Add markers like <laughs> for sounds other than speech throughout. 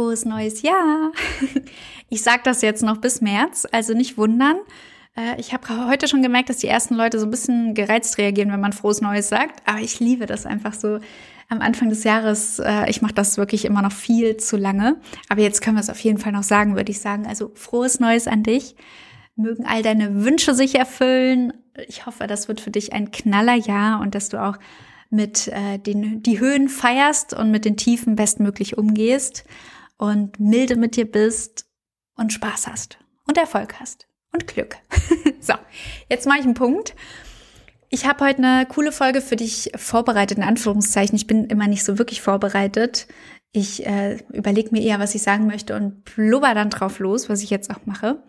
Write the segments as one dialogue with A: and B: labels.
A: frohes neues Jahr. <laughs> Ich sage das jetzt noch bis März, also nicht wundern. Äh, ich habe heute schon gemerkt, dass die ersten Leute so ein bisschen gereizt reagieren, wenn man frohes Neues sagt. Aber ich liebe das einfach so am Anfang des Jahres. Äh, ich mache das wirklich immer noch viel zu lange. Aber jetzt können wir es auf jeden Fall noch sagen, würde ich sagen. Also frohes Neues an dich. Mögen all deine Wünsche sich erfüllen. Ich hoffe, das wird für dich ein Knallerjahr und dass du auch mit äh, den die Höhen feierst und mit den Tiefen bestmöglich umgehst und milde mit dir bist und Spaß hast und Erfolg hast und Glück. <laughs> so, jetzt mache ich einen Punkt. Ich habe heute eine coole Folge für dich vorbereitet, in Anführungszeichen. Ich bin immer nicht so wirklich vorbereitet. Ich äh, überlege mir eher, was ich sagen möchte und blubber dann drauf los, was ich jetzt auch mache.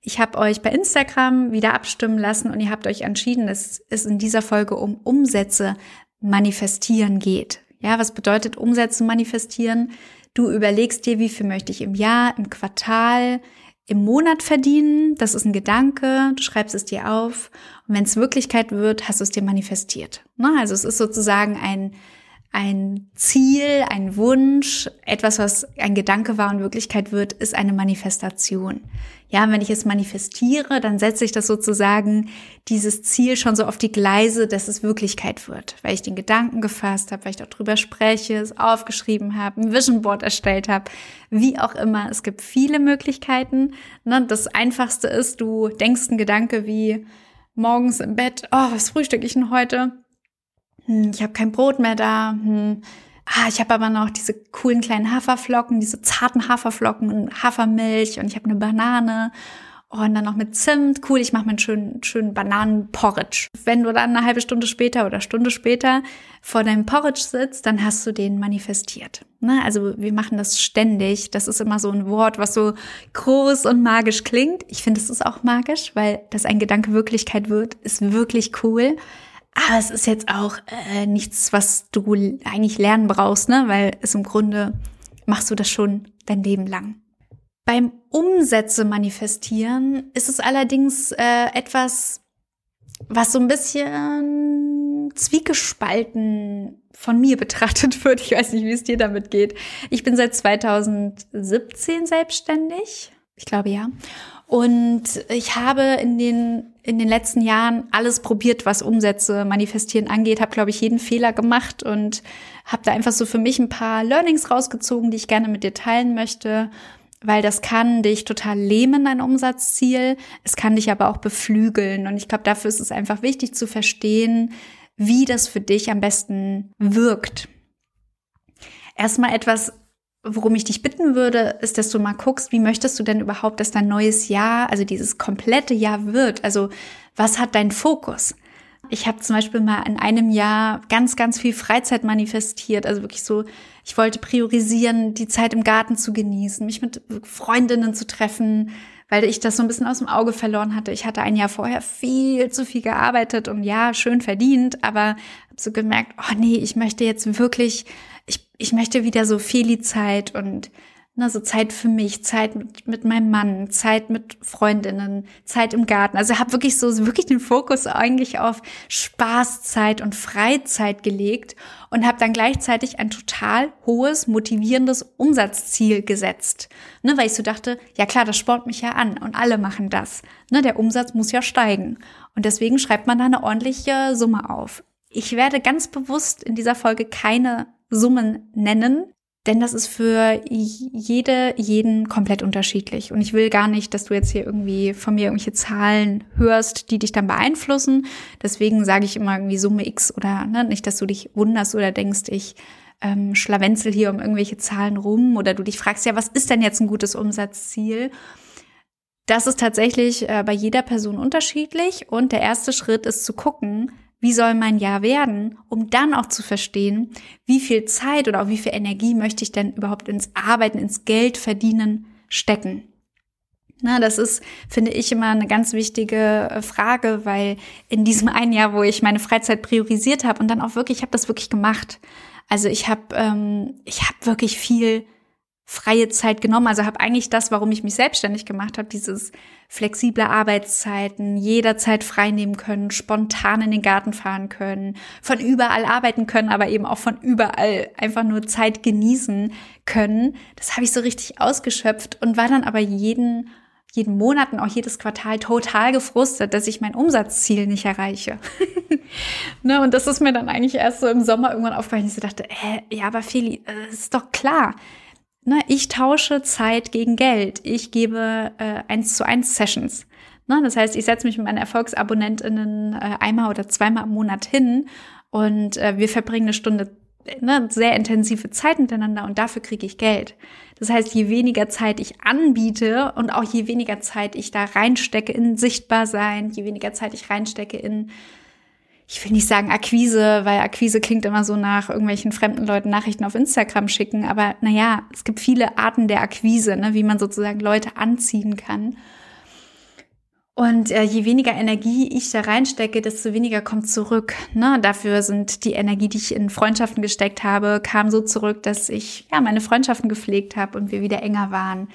A: Ich habe euch bei Instagram wieder abstimmen lassen und ihr habt euch entschieden, dass es in dieser Folge um Umsätze manifestieren geht. Ja, was bedeutet Umsätze manifestieren? Du überlegst dir, wie viel möchte ich im Jahr, im Quartal, im Monat verdienen. Das ist ein Gedanke. Du schreibst es dir auf. Und wenn es Wirklichkeit wird, hast du es dir manifestiert. Ne? Also es ist sozusagen ein ein Ziel, ein Wunsch, etwas, was ein Gedanke war und Wirklichkeit wird, ist eine Manifestation. Ja, wenn ich es manifestiere, dann setze ich das sozusagen dieses Ziel schon so auf die Gleise, dass es Wirklichkeit wird, weil ich den Gedanken gefasst habe, weil ich darüber spreche, es aufgeschrieben habe, ein Vision Board erstellt habe, wie auch immer. Es gibt viele Möglichkeiten. Ne? Das Einfachste ist, du denkst einen Gedanke wie morgens im Bett, oh, was frühstücke ich denn heute? Hm, ich habe kein Brot mehr da, hm, ah, ich habe aber noch diese coolen kleinen Haferflocken, diese zarten Haferflocken und Hafermilch und ich habe eine Banane und dann noch mit Zimt. Cool, ich mache mir einen schönen, schönen Bananenporridge. Wenn du dann eine halbe Stunde später oder Stunde später vor deinem Porridge sitzt, dann hast du den manifestiert. Ne? Also wir machen das ständig. Das ist immer so ein Wort, was so groß und magisch klingt. Ich finde, es ist auch magisch, weil das ein Gedanke Wirklichkeit wird, ist wirklich cool. Aber es ist jetzt auch äh, nichts, was du eigentlich lernen brauchst, ne? Weil es im Grunde machst du das schon dein Leben lang. Beim Umsätze manifestieren ist es allerdings äh, etwas, was so ein bisschen zwiegespalten von mir <laughs> betrachtet wird. Ich weiß nicht, wie es dir damit geht. Ich bin seit 2017 selbstständig. Ich glaube ja. Und ich habe in den, in den letzten Jahren alles probiert, was Umsätze manifestieren angeht, habe, glaube ich, jeden Fehler gemacht und habe da einfach so für mich ein paar Learnings rausgezogen, die ich gerne mit dir teilen möchte, weil das kann dich total lähmen, dein Umsatzziel. Es kann dich aber auch beflügeln. Und ich glaube, dafür ist es einfach wichtig zu verstehen, wie das für dich am besten wirkt. Erstmal etwas worum ich dich bitten würde, ist, dass du mal guckst, wie möchtest du denn überhaupt, dass dein neues Jahr, also dieses komplette Jahr wird? Also was hat dein Fokus? Ich habe zum Beispiel mal in einem Jahr ganz, ganz viel Freizeit manifestiert. Also wirklich so, ich wollte priorisieren, die Zeit im Garten zu genießen, mich mit Freundinnen zu treffen, weil ich das so ein bisschen aus dem Auge verloren hatte. Ich hatte ein Jahr vorher viel zu viel gearbeitet und ja, schön verdient, aber habe so gemerkt, oh nee, ich möchte jetzt wirklich ich, ich möchte wieder so Feli-Zeit und na, so Zeit für mich, Zeit mit, mit meinem Mann, Zeit mit Freundinnen, Zeit im Garten. Also habe wirklich so wirklich den Fokus eigentlich auf Spaßzeit und Freizeit gelegt und habe dann gleichzeitig ein total hohes, motivierendes Umsatzziel gesetzt. Ne, weil ich so dachte, ja klar, das spornt mich ja an und alle machen das. Ne, der Umsatz muss ja steigen. Und deswegen schreibt man da eine ordentliche Summe auf. Ich werde ganz bewusst in dieser Folge keine Summen nennen, denn das ist für jede, jeden komplett unterschiedlich. Und ich will gar nicht, dass du jetzt hier irgendwie von mir irgendwelche Zahlen hörst, die dich dann beeinflussen. Deswegen sage ich immer irgendwie Summe X oder ne, nicht, dass du dich wunderst oder denkst, ich ähm, schlawenzel hier um irgendwelche Zahlen rum oder du dich fragst, ja, was ist denn jetzt ein gutes Umsatzziel? Das ist tatsächlich äh, bei jeder Person unterschiedlich und der erste Schritt ist zu gucken, wie soll mein Jahr werden, um dann auch zu verstehen, wie viel Zeit oder auch wie viel Energie möchte ich denn überhaupt ins Arbeiten, ins Geld verdienen stecken. Na, das ist, finde ich, immer eine ganz wichtige äh, Frage, weil in diesem <laughs> einen Jahr, wo ich meine Freizeit priorisiert habe und dann auch wirklich, ich habe das wirklich gemacht. Also ich habe, ähm, ich habe wirklich viel freie Zeit genommen. Also habe eigentlich das, warum ich mich selbstständig gemacht habe, dieses flexible Arbeitszeiten, jederzeit frei nehmen können, spontan in den Garten fahren können, von überall arbeiten können, aber eben auch von überall einfach nur Zeit genießen können. Das habe ich so richtig ausgeschöpft und war dann aber jeden jeden Monat und auch jedes Quartal total gefrustet, dass ich mein Umsatzziel nicht erreiche. <laughs> ne, und das ist mir dann eigentlich erst so im Sommer irgendwann aufgefallen. Ich so dachte, äh, ja, aber Feli, äh, ist doch klar. Ne, ich tausche Zeit gegen Geld. Ich gebe äh, eins zu eins Sessions. Ne, das heißt, ich setze mich mit meinen ErfolgsabonnentInnen äh, einmal oder zweimal im Monat hin und äh, wir verbringen eine Stunde ne, sehr intensive Zeit miteinander und dafür kriege ich Geld. Das heißt, je weniger Zeit ich anbiete und auch je weniger Zeit ich da reinstecke in sichtbar sein, je weniger Zeit ich reinstecke in, ich will nicht sagen Akquise, weil Akquise klingt immer so nach irgendwelchen fremden Leuten Nachrichten auf Instagram schicken, aber naja, es gibt viele Arten der Akquise, ne, wie man sozusagen Leute anziehen kann. Und äh, je weniger Energie ich da reinstecke, desto weniger kommt zurück. Ne? Dafür sind die Energie, die ich in Freundschaften gesteckt habe, kam so zurück, dass ich ja meine Freundschaften gepflegt habe und wir wieder enger waren.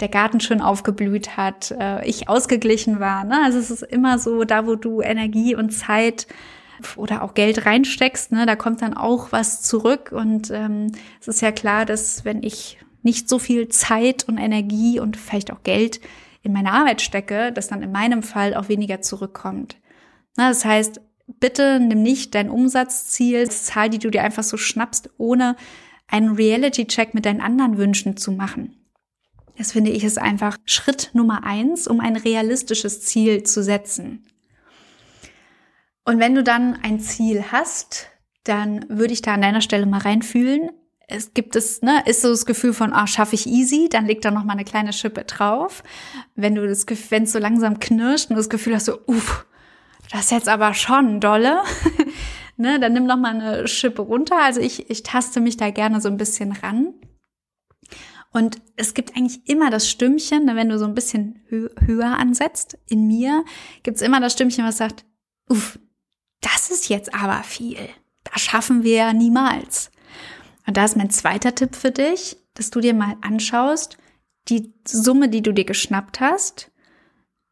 A: Der Garten schön aufgeblüht hat, äh, ich ausgeglichen war. Ne? Also es ist immer so, da wo du Energie und Zeit oder auch Geld reinsteckst, ne, da kommt dann auch was zurück. Und ähm, es ist ja klar, dass wenn ich nicht so viel Zeit und Energie und vielleicht auch Geld in meine Arbeit stecke, dass dann in meinem Fall auch weniger zurückkommt. Na, das heißt, bitte nimm nicht dein Umsatzziel, Zahl, die du dir einfach so schnappst, ohne einen Reality-Check mit deinen anderen Wünschen zu machen. Das finde ich ist einfach Schritt Nummer eins, um ein realistisches Ziel zu setzen. Und wenn du dann ein Ziel hast, dann würde ich da an deiner Stelle mal reinfühlen, es gibt es, ne, ist so das Gefühl von, ah, schaffe ich easy, dann leg da noch mal eine kleine Schippe drauf. Wenn du das, wenn es so langsam knirscht und das Gefühl hast, so, uff, das ist jetzt aber schon dolle, <laughs> ne, dann nimm noch mal eine Schippe runter. Also ich, ich taste mich da gerne so ein bisschen ran. Und es gibt eigentlich immer das Stimmchen, ne, wenn du so ein bisschen hö höher ansetzt, in mir gibt's immer das Stimmchen, was sagt, uff, das ist jetzt aber viel. Das schaffen wir ja niemals. Und da ist mein zweiter Tipp für dich, dass du dir mal anschaust, die Summe, die du dir geschnappt hast,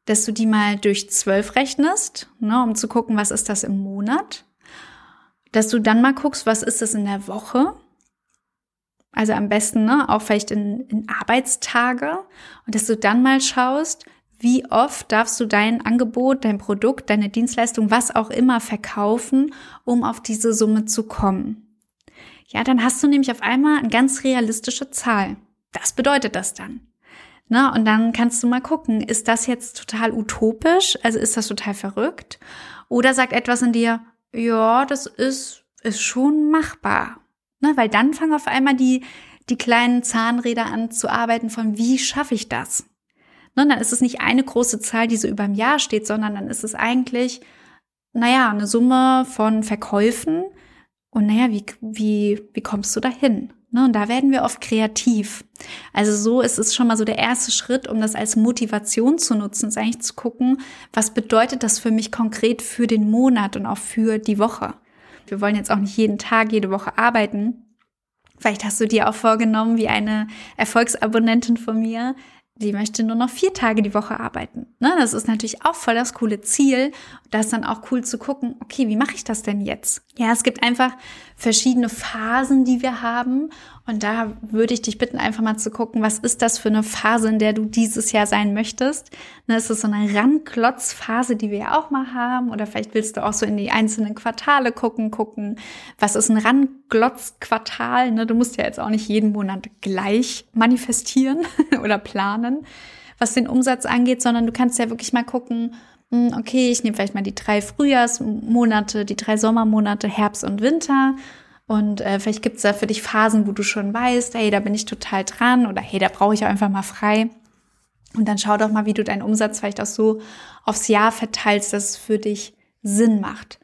A: dass du die mal durch zwölf rechnest, ne, um zu gucken, was ist das im Monat. Dass du dann mal guckst, was ist das in der Woche. Also am besten ne, auch vielleicht in, in Arbeitstage. Und dass du dann mal schaust, wie oft darfst du dein Angebot, dein Produkt, deine Dienstleistung, was auch immer verkaufen, um auf diese Summe zu kommen. Ja, dann hast du nämlich auf einmal eine ganz realistische Zahl. Das bedeutet das dann. Na, und dann kannst du mal gucken, ist das jetzt total utopisch? Also ist das total verrückt? Oder sagt etwas in dir, ja, das ist, ist schon machbar. Na, weil dann fangen auf einmal die, die kleinen Zahnräder an zu arbeiten von, wie schaffe ich das? Na, dann ist es nicht eine große Zahl, die so über dem Jahr steht, sondern dann ist es eigentlich, naja, eine Summe von Verkäufen, und naja, wie, wie, wie kommst du dahin? Ne, und da werden wir oft kreativ. Also so ist es schon mal so der erste Schritt, um das als Motivation zu nutzen, ist eigentlich zu gucken, was bedeutet das für mich konkret für den Monat und auch für die Woche. Wir wollen jetzt auch nicht jeden Tag, jede Woche arbeiten. Vielleicht hast du dir auch vorgenommen, wie eine Erfolgsabonnentin von mir, die möchte nur noch vier Tage die Woche arbeiten. Ne, das ist natürlich auch voll das coole Ziel. Da ist dann auch cool zu gucken, okay, wie mache ich das denn jetzt? Ja, es gibt einfach verschiedene Phasen, die wir haben. Und da würde ich dich bitten, einfach mal zu gucken, was ist das für eine Phase, in der du dieses Jahr sein möchtest? Ne, ist das so eine Ranklotzphase, die wir ja auch mal haben? Oder vielleicht willst du auch so in die einzelnen Quartale gucken, gucken, was ist ein Ranklotzquartal? Ne, du musst ja jetzt auch nicht jeden Monat gleich manifestieren <laughs> oder planen, was den Umsatz angeht, sondern du kannst ja wirklich mal gucken, hm, okay, ich nehme vielleicht mal die drei Frühjahrsmonate, die drei Sommermonate, Herbst und Winter und äh, vielleicht gibt's da für dich Phasen, wo du schon weißt, hey, da bin ich total dran oder hey, da brauche ich auch einfach mal frei. Und dann schau doch mal, wie du deinen Umsatz vielleicht auch so aufs Jahr verteilst, dass es für dich Sinn macht.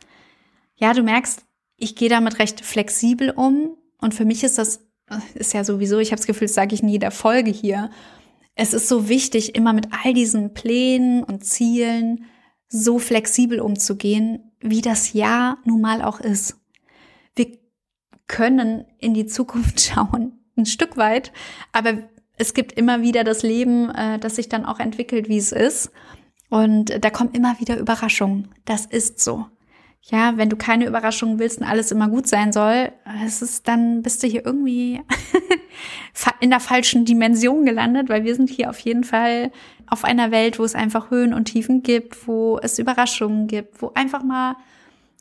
A: Ja, du merkst, ich gehe damit recht flexibel um und für mich ist das ist ja sowieso, ich habe das Gefühl, das sage ich in jeder Folge hier. Es ist so wichtig, immer mit all diesen Plänen und Zielen so flexibel umzugehen, wie das Jahr nun mal auch ist. Können in die Zukunft <laughs> schauen, ein Stück weit. Aber es gibt immer wieder das Leben, äh, das sich dann auch entwickelt, wie es ist. Und da kommen immer wieder Überraschungen. Das ist so. Ja, wenn du keine Überraschungen willst und alles immer gut sein soll, es ist dann bist du hier irgendwie <laughs> in der falschen Dimension gelandet, weil wir sind hier auf jeden Fall auf einer Welt, wo es einfach Höhen und Tiefen gibt, wo es Überraschungen gibt, wo einfach mal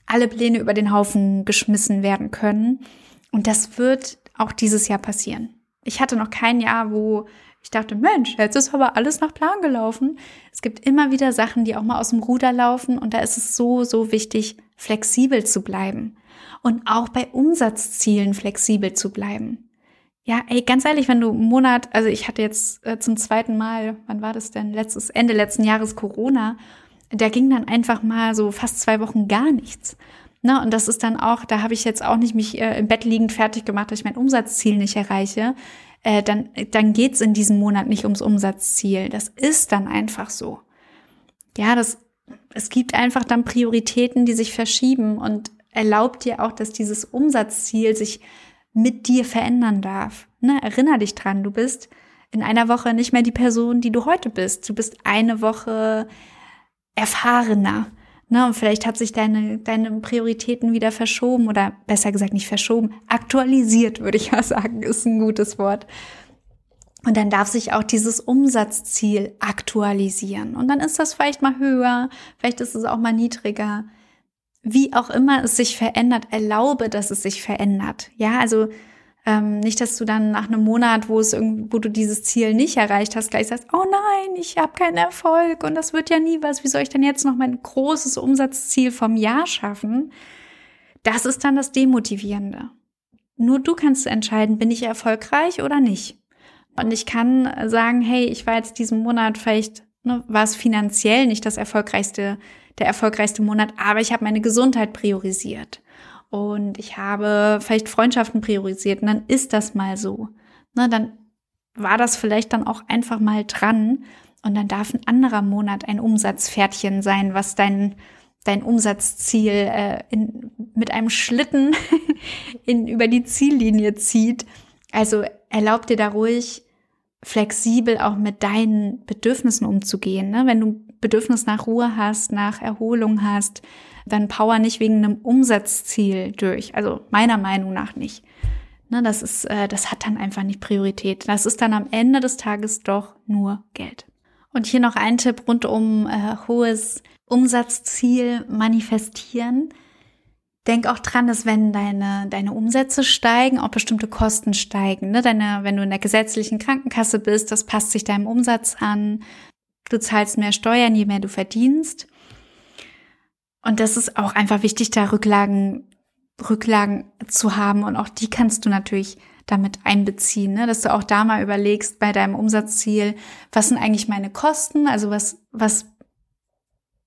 A: alle Pläne über den Haufen geschmissen werden können. Und das wird auch dieses Jahr passieren. Ich hatte noch kein Jahr, wo ich dachte, Mensch, jetzt ist aber alles nach Plan gelaufen. Es gibt immer wieder Sachen, die auch mal aus dem Ruder laufen und da ist es so, so wichtig, flexibel zu bleiben und auch bei Umsatzzielen flexibel zu bleiben. Ja, ey, ganz ehrlich, wenn du einen Monat, also ich hatte jetzt äh, zum zweiten Mal, wann war das denn? Letztes, Ende letzten Jahres Corona, da ging dann einfach mal so fast zwei Wochen gar nichts. Ne, und das ist dann auch, da habe ich jetzt auch nicht mich äh, im Bett liegend fertig gemacht, dass ich mein Umsatzziel nicht erreiche. Äh, dann dann geht's in diesem Monat nicht ums Umsatzziel. Das ist dann einfach so. Ja, das, es gibt einfach dann Prioritäten, die sich verschieben und erlaubt dir auch, dass dieses Umsatzziel sich mit dir verändern darf. Ne? Erinner dich dran, du bist in einer Woche nicht mehr die Person, die du heute bist. Du bist eine Woche erfahrener. Ne? Und vielleicht hat sich deine, deine Prioritäten wieder verschoben oder besser gesagt nicht verschoben, aktualisiert, würde ich <laughs> mal sagen, ist ein gutes Wort. Und dann darf sich auch dieses Umsatzziel aktualisieren. Und dann ist das vielleicht mal höher, vielleicht ist es auch mal niedriger wie auch immer es sich verändert, erlaube, dass es sich verändert. Ja, also ähm, nicht, dass du dann nach einem Monat, wo es wo du dieses Ziel nicht erreicht hast, gleich sagst, oh nein, ich habe keinen Erfolg und das wird ja nie was. Wie soll ich denn jetzt noch mein großes Umsatzziel vom Jahr schaffen? Das ist dann das Demotivierende. Nur du kannst entscheiden, bin ich erfolgreich oder nicht. Und ich kann sagen, hey, ich war jetzt diesen Monat vielleicht, ne, war es finanziell nicht das erfolgreichste der erfolgreichste Monat, aber ich habe meine Gesundheit priorisiert und ich habe vielleicht Freundschaften priorisiert und dann ist das mal so. Ne, dann war das vielleicht dann auch einfach mal dran und dann darf ein anderer Monat ein Umsatzpferdchen sein, was dein dein Umsatzziel äh, in, mit einem Schlitten <laughs> in, über die Ziellinie zieht. Also erlaub dir da ruhig flexibel auch mit deinen Bedürfnissen umzugehen. Ne? Wenn du Bedürfnis nach Ruhe hast, nach Erholung hast, dann power nicht wegen einem Umsatzziel durch. Also meiner Meinung nach nicht. Ne, das ist, äh, das hat dann einfach nicht Priorität. Das ist dann am Ende des Tages doch nur Geld. Und hier noch ein Tipp rund um äh, hohes Umsatzziel manifestieren. Denk auch dran, dass wenn deine, deine Umsätze steigen, auch bestimmte Kosten steigen. Ne? Deine, wenn du in der gesetzlichen Krankenkasse bist, das passt sich deinem Umsatz an. Du zahlst mehr Steuern, je mehr du verdienst. Und das ist auch einfach wichtig, da Rücklagen, Rücklagen zu haben. Und auch die kannst du natürlich damit einbeziehen, ne? dass du auch da mal überlegst bei deinem Umsatzziel, was sind eigentlich meine Kosten? Also was, was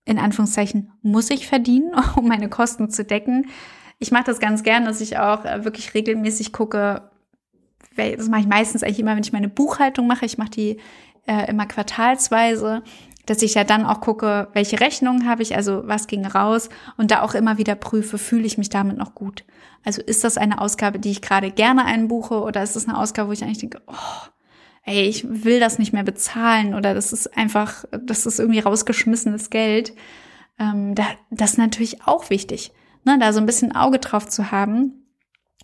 A: in Anführungszeichen muss ich verdienen, <laughs> um meine Kosten zu decken? Ich mache das ganz gern, dass ich auch äh, wirklich regelmäßig gucke, das mache ich meistens eigentlich immer, wenn ich meine Buchhaltung mache. Ich mache die äh, immer quartalsweise, dass ich ja dann auch gucke, welche Rechnungen habe ich, also was ging raus und da auch immer wieder prüfe, fühle ich mich damit noch gut. Also ist das eine Ausgabe, die ich gerade gerne einbuche oder ist das eine Ausgabe, wo ich eigentlich denke, oh, ey, ich will das nicht mehr bezahlen oder das ist einfach, das ist irgendwie rausgeschmissenes Geld. Ähm, da, das ist natürlich auch wichtig, ne, da so ein bisschen Auge drauf zu haben.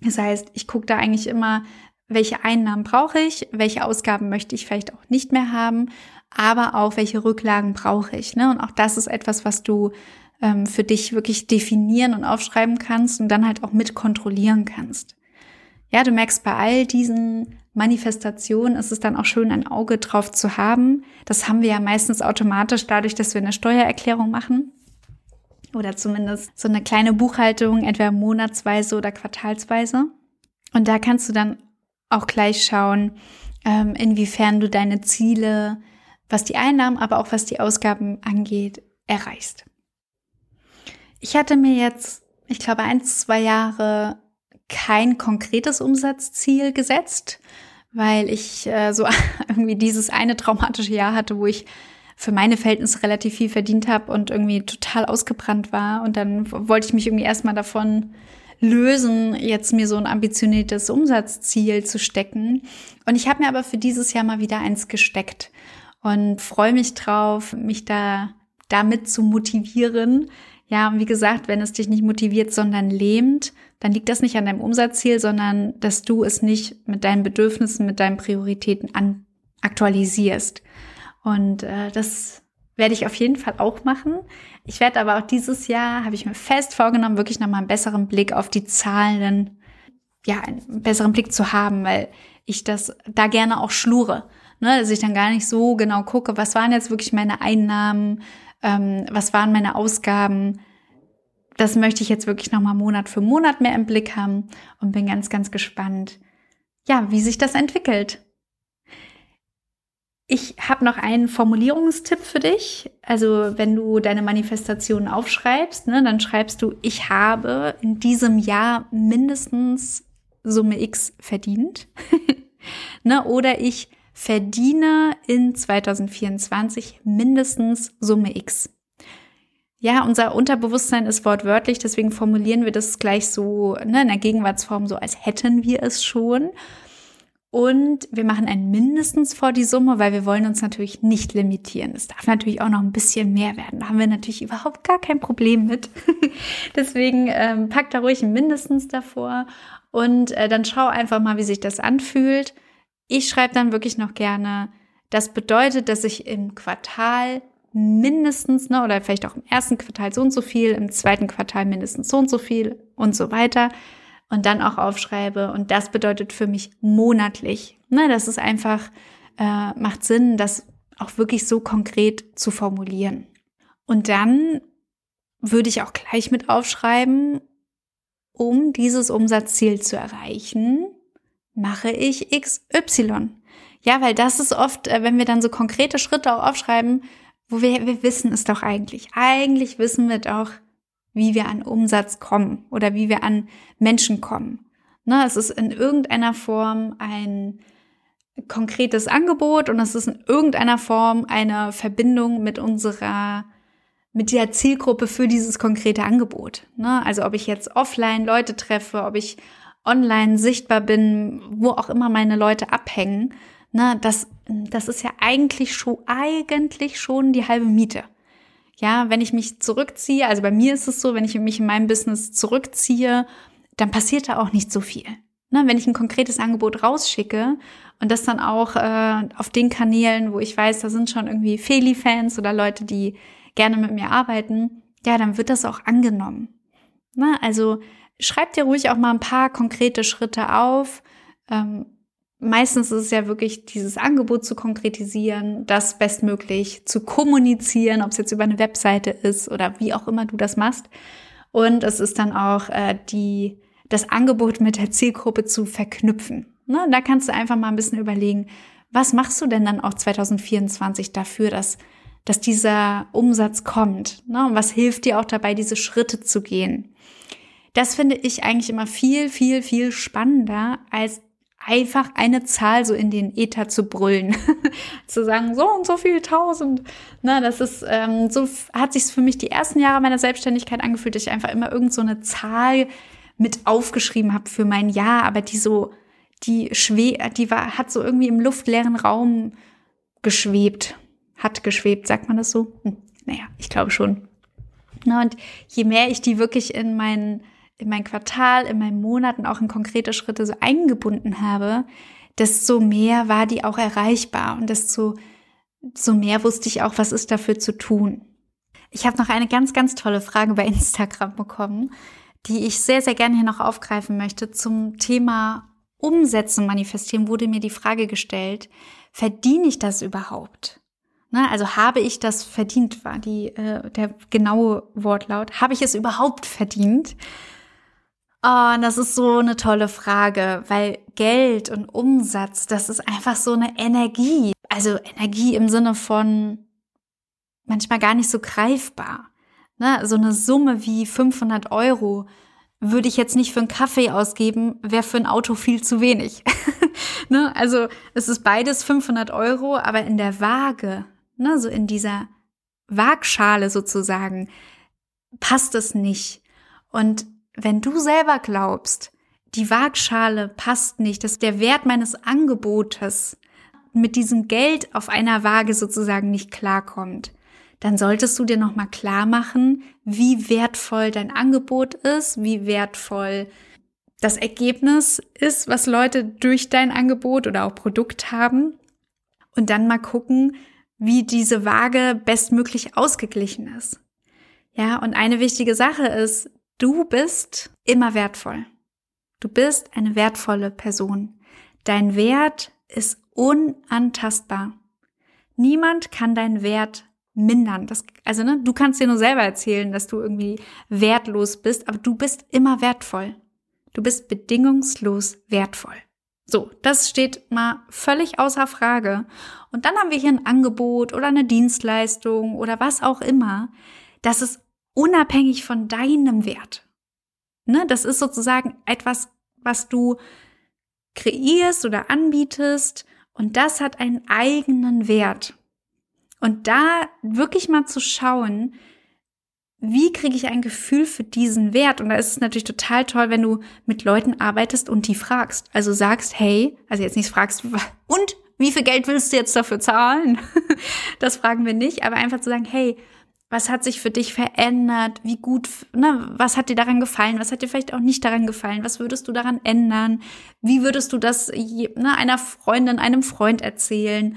A: Das heißt, ich gucke da eigentlich immer, welche Einnahmen brauche ich, welche Ausgaben möchte ich vielleicht auch nicht mehr haben, aber auch welche Rücklagen brauche ich. Ne? Und auch das ist etwas, was du ähm, für dich wirklich definieren und aufschreiben kannst und dann halt auch mit kontrollieren kannst. Ja, du merkst bei all diesen Manifestationen ist es dann auch schön, ein Auge drauf zu haben. Das haben wir ja meistens automatisch dadurch, dass wir eine Steuererklärung machen oder zumindest so eine kleine Buchhaltung, entweder monatsweise oder quartalsweise. Und da kannst du dann auch gleich schauen, ähm, inwiefern du deine Ziele, was die Einnahmen, aber auch was die Ausgaben angeht, erreichst. Ich hatte mir jetzt, ich glaube, ein, zwei Jahre kein konkretes Umsatzziel gesetzt, weil ich äh, so <laughs> irgendwie dieses eine traumatische Jahr hatte, wo ich für meine Verhältnisse relativ viel verdient habe und irgendwie total ausgebrannt war. Und dann wollte ich mich irgendwie erstmal davon lösen, jetzt mir so ein ambitioniertes Umsatzziel zu stecken. Und ich habe mir aber für dieses Jahr mal wieder eins gesteckt und freue mich drauf, mich da damit zu motivieren. Ja, und wie gesagt, wenn es dich nicht motiviert, sondern lähmt, dann liegt das nicht an deinem Umsatzziel, sondern dass du es nicht mit deinen Bedürfnissen, mit deinen Prioritäten an aktualisierst. Und äh, das werde ich auf jeden Fall auch machen. Ich werde aber auch dieses Jahr, habe ich mir fest vorgenommen, wirklich nochmal einen besseren Blick auf die Zahlen, ja, einen besseren Blick zu haben, weil ich das da gerne auch schlure. Ne, dass ich dann gar nicht so genau gucke, was waren jetzt wirklich meine Einnahmen, ähm, was waren meine Ausgaben. Das möchte ich jetzt wirklich nochmal Monat für Monat mehr im Blick haben und bin ganz, ganz gespannt, ja, wie sich das entwickelt. Ich habe noch einen Formulierungstipp für dich. Also wenn du deine Manifestation aufschreibst, ne, dann schreibst du, ich habe in diesem Jahr mindestens Summe X verdient. <laughs> ne, oder ich verdiene in 2024 mindestens Summe X. Ja, unser Unterbewusstsein ist wortwörtlich, deswegen formulieren wir das gleich so ne, in der Gegenwartsform so, als hätten wir es schon. Und wir machen ein mindestens vor die Summe, weil wir wollen uns natürlich nicht limitieren. Es darf natürlich auch noch ein bisschen mehr werden. Da haben wir natürlich überhaupt gar kein Problem mit. <laughs> Deswegen ähm, pack da ruhig ein mindestens davor und äh, dann schau einfach mal, wie sich das anfühlt. Ich schreibe dann wirklich noch gerne, das bedeutet, dass ich im Quartal mindestens, ne, oder vielleicht auch im ersten Quartal so und so viel, im zweiten Quartal mindestens so und so viel und so weiter und dann auch aufschreibe. Und das bedeutet für mich monatlich. Ne, das ist einfach, äh, macht Sinn, das auch wirklich so konkret zu formulieren. Und dann würde ich auch gleich mit aufschreiben, um dieses Umsatzziel zu erreichen, mache ich XY. Ja, weil das ist oft, äh, wenn wir dann so konkrete Schritte auch aufschreiben, wo wir, wir wissen es doch eigentlich. Eigentlich wissen wir doch, wie wir an Umsatz kommen oder wie wir an Menschen kommen. Ne, es ist in irgendeiner Form ein konkretes Angebot und es ist in irgendeiner Form eine Verbindung mit unserer mit der Zielgruppe für dieses konkrete Angebot. Ne? Also ob ich jetzt offline Leute treffe, ob ich online sichtbar bin, wo auch immer meine Leute abhängen, ne? das, das ist ja eigentlich schon, eigentlich schon die halbe Miete ja, wenn ich mich zurückziehe, also bei mir ist es so, wenn ich mich in meinem Business zurückziehe, dann passiert da auch nicht so viel. Ne, wenn ich ein konkretes Angebot rausschicke und das dann auch äh, auf den Kanälen, wo ich weiß, da sind schon irgendwie Feli-Fans oder Leute, die gerne mit mir arbeiten, ja, dann wird das auch angenommen. Ne, also schreib dir ruhig auch mal ein paar konkrete Schritte auf. Ähm, meistens ist es ja wirklich dieses Angebot zu konkretisieren, das bestmöglich zu kommunizieren, ob es jetzt über eine Webseite ist oder wie auch immer du das machst. Und es ist dann auch äh, die, das Angebot mit der Zielgruppe zu verknüpfen. Ne? Da kannst du einfach mal ein bisschen überlegen, was machst du denn dann auch 2024 dafür, dass, dass dieser Umsatz kommt? Ne? Und was hilft dir auch dabei, diese Schritte zu gehen? Das finde ich eigentlich immer viel, viel, viel spannender, als einfach eine Zahl so in den Äther zu brüllen, <laughs> zu sagen, so und so viel tausend. Na, das ist, ähm, so hat sich für mich die ersten Jahre meiner Selbstständigkeit angefühlt, dass ich einfach immer irgend so eine Zahl mit aufgeschrieben habe für mein Jahr, aber die so, die schwe die war, hat so irgendwie im luftleeren Raum geschwebt. Hat geschwebt, sagt man das so? Hm, naja, ich glaube schon. Na, und je mehr ich die wirklich in meinen in mein Quartal, in meinen Monaten auch in konkrete Schritte so eingebunden habe, desto mehr war die auch erreichbar und desto so mehr wusste ich auch, was ist dafür zu tun. Ich habe noch eine ganz, ganz tolle Frage bei <laughs> Instagram bekommen, die ich sehr, sehr gerne hier noch aufgreifen möchte. Zum Thema Umsetzen manifestieren wurde mir die Frage gestellt, verdiene ich das überhaupt? Ne, also habe ich das verdient, war die, äh, der genaue Wortlaut. Habe ich es überhaupt verdient? Oh, und das ist so eine tolle Frage, weil Geld und Umsatz, das ist einfach so eine Energie. Also Energie im Sinne von manchmal gar nicht so greifbar. Ne? So eine Summe wie 500 Euro würde ich jetzt nicht für einen Kaffee ausgeben, wäre für ein Auto viel zu wenig. <laughs> ne? Also es ist beides 500 Euro, aber in der Waage, ne? so in dieser Waagschale sozusagen, passt es nicht. Und wenn du selber glaubst, die Waagschale passt nicht, dass der Wert meines Angebotes mit diesem Geld auf einer Waage sozusagen nicht klarkommt, dann solltest du dir nochmal klar machen, wie wertvoll dein Angebot ist, wie wertvoll das Ergebnis ist, was Leute durch dein Angebot oder auch Produkt haben. Und dann mal gucken, wie diese Waage bestmöglich ausgeglichen ist. Ja, und eine wichtige Sache ist, du bist immer wertvoll. Du bist eine wertvolle Person. Dein Wert ist unantastbar. Niemand kann deinen Wert mindern. Das, also, ne, du kannst dir nur selber erzählen, dass du irgendwie wertlos bist, aber du bist immer wertvoll. Du bist bedingungslos wertvoll. So, das steht mal völlig außer Frage. Und dann haben wir hier ein Angebot oder eine Dienstleistung oder was auch immer. Das ist unabhängig von deinem Wert. Ne, das ist sozusagen etwas, was du kreierst oder anbietest und das hat einen eigenen Wert. Und da wirklich mal zu schauen, wie kriege ich ein Gefühl für diesen Wert? Und da ist es natürlich total toll, wenn du mit Leuten arbeitest und die fragst. Also sagst, hey, also jetzt nicht fragst, und wie viel Geld willst du jetzt dafür zahlen? <laughs> das fragen wir nicht, aber einfach zu sagen, hey, was hat sich für dich verändert? Wie gut, ne, was hat dir daran gefallen? Was hat dir vielleicht auch nicht daran gefallen? Was würdest du daran ändern? Wie würdest du das ne, einer Freundin, einem Freund erzählen?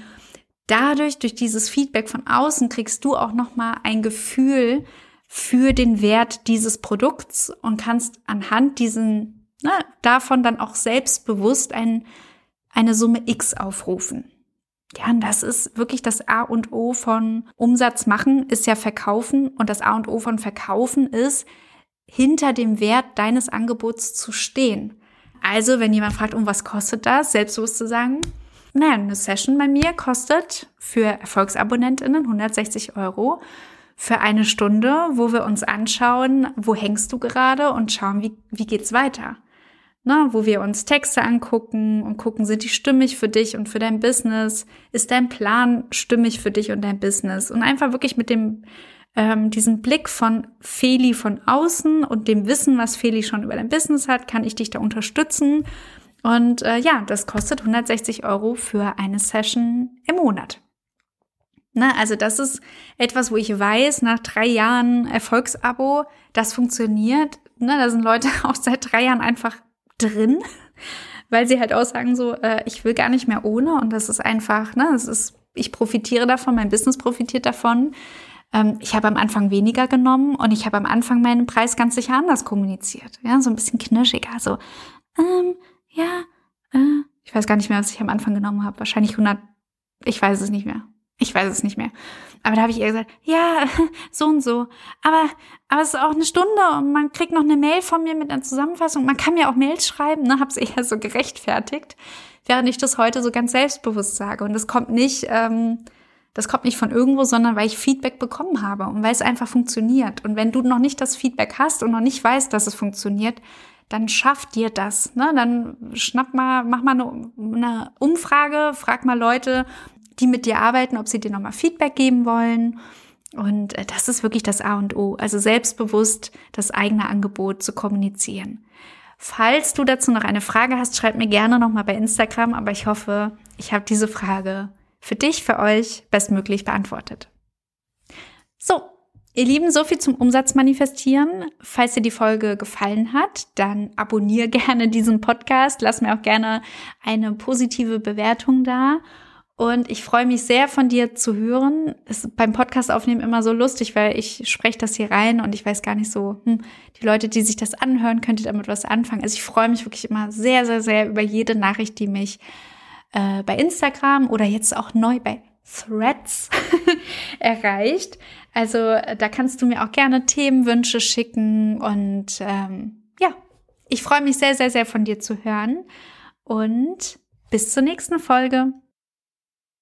A: Dadurch, durch dieses Feedback von außen, kriegst du auch nochmal ein Gefühl für den Wert dieses Produkts und kannst anhand diesen, ne, davon dann auch selbstbewusst ein, eine Summe X aufrufen. Ja, und das ist wirklich das A und O von Umsatz machen, ist ja verkaufen. Und das A und O von verkaufen ist, hinter dem Wert deines Angebots zu stehen. Also, wenn jemand fragt, um was kostet das, selbstbewusst zu sagen, naja, eine Session bei mir kostet für ErfolgsabonnentInnen 160 Euro für eine Stunde, wo wir uns anschauen, wo hängst du gerade und schauen, wie, wie geht's weiter ne, wo wir uns Texte angucken und gucken, sind die stimmig für dich und für dein Business? Ist dein Plan stimmig für dich und dein Business? Und einfach wirklich mit dem ähm, diesen Blick von Feli von außen und dem Wissen, was Feli schon über dein Business hat, kann ich dich da unterstützen. Und äh, ja, das kostet 160 Euro für eine Session im Monat. Ne, also das ist etwas, wo ich weiß, nach drei Jahren Erfolgsabo, das funktioniert. Ne, da sind Leute <laughs> auch seit drei Jahren einfach drin, weil sie halt auch sagen so, äh, ich will gar nicht mehr ohne und das ist einfach, ne, es ist, ich profitiere davon, mein Business profitiert davon. Ähm, ich habe am Anfang weniger genommen und ich habe am Anfang meinen Preis ganz sicher anders kommuniziert, ja, so ein bisschen knirschiger, so, ähm, ja, äh, ich weiß gar nicht mehr, was ich am Anfang genommen habe, wahrscheinlich 100, ich weiß es nicht mehr. Ich weiß es nicht mehr. Aber da habe ich ihr gesagt, ja, <laughs> so und so. Aber, aber es ist auch eine Stunde und man kriegt noch eine Mail von mir mit einer Zusammenfassung. Man kann mir auch Mails schreiben, ne? Hab's eher so gerechtfertigt, während ich das heute so ganz selbstbewusst sage. Und das kommt nicht, ähm, das kommt nicht von irgendwo, sondern weil ich Feedback bekommen habe und weil es einfach funktioniert. Und wenn du noch nicht das Feedback hast und noch nicht weißt, dass es funktioniert, dann schaff dir das. Ne? Dann schnapp mal, mach mal eine, eine Umfrage, frag mal Leute, die mit dir arbeiten, ob sie dir nochmal Feedback geben wollen. Und äh, das ist wirklich das A und O. Also selbstbewusst das eigene Angebot zu kommunizieren. Falls du dazu noch eine Frage hast, schreib mir gerne nochmal bei Instagram, aber ich hoffe, ich habe diese Frage für dich, für euch bestmöglich beantwortet. So, ihr Lieben, so viel zum Umsatz manifestieren. Falls dir die Folge gefallen hat, dann abonniere <laughs> gerne diesen Podcast. Lass mir auch gerne eine positive Bewertung da. Und ich freue mich sehr von dir zu hören. Ist beim Podcast aufnehmen immer so lustig, weil ich spreche das hier rein und ich weiß gar nicht so, hm, die Leute, die sich das anhören, könnt ihr damit was anfangen. Also ich freue mich wirklich immer sehr, sehr, sehr über jede Nachricht, die mich äh, bei Instagram oder jetzt auch neu bei Threads <laughs> erreicht. Also da kannst du mir auch gerne Themenwünsche schicken und ähm, ja, ich freue mich sehr, sehr, sehr von dir zu hören und bis zur nächsten Folge.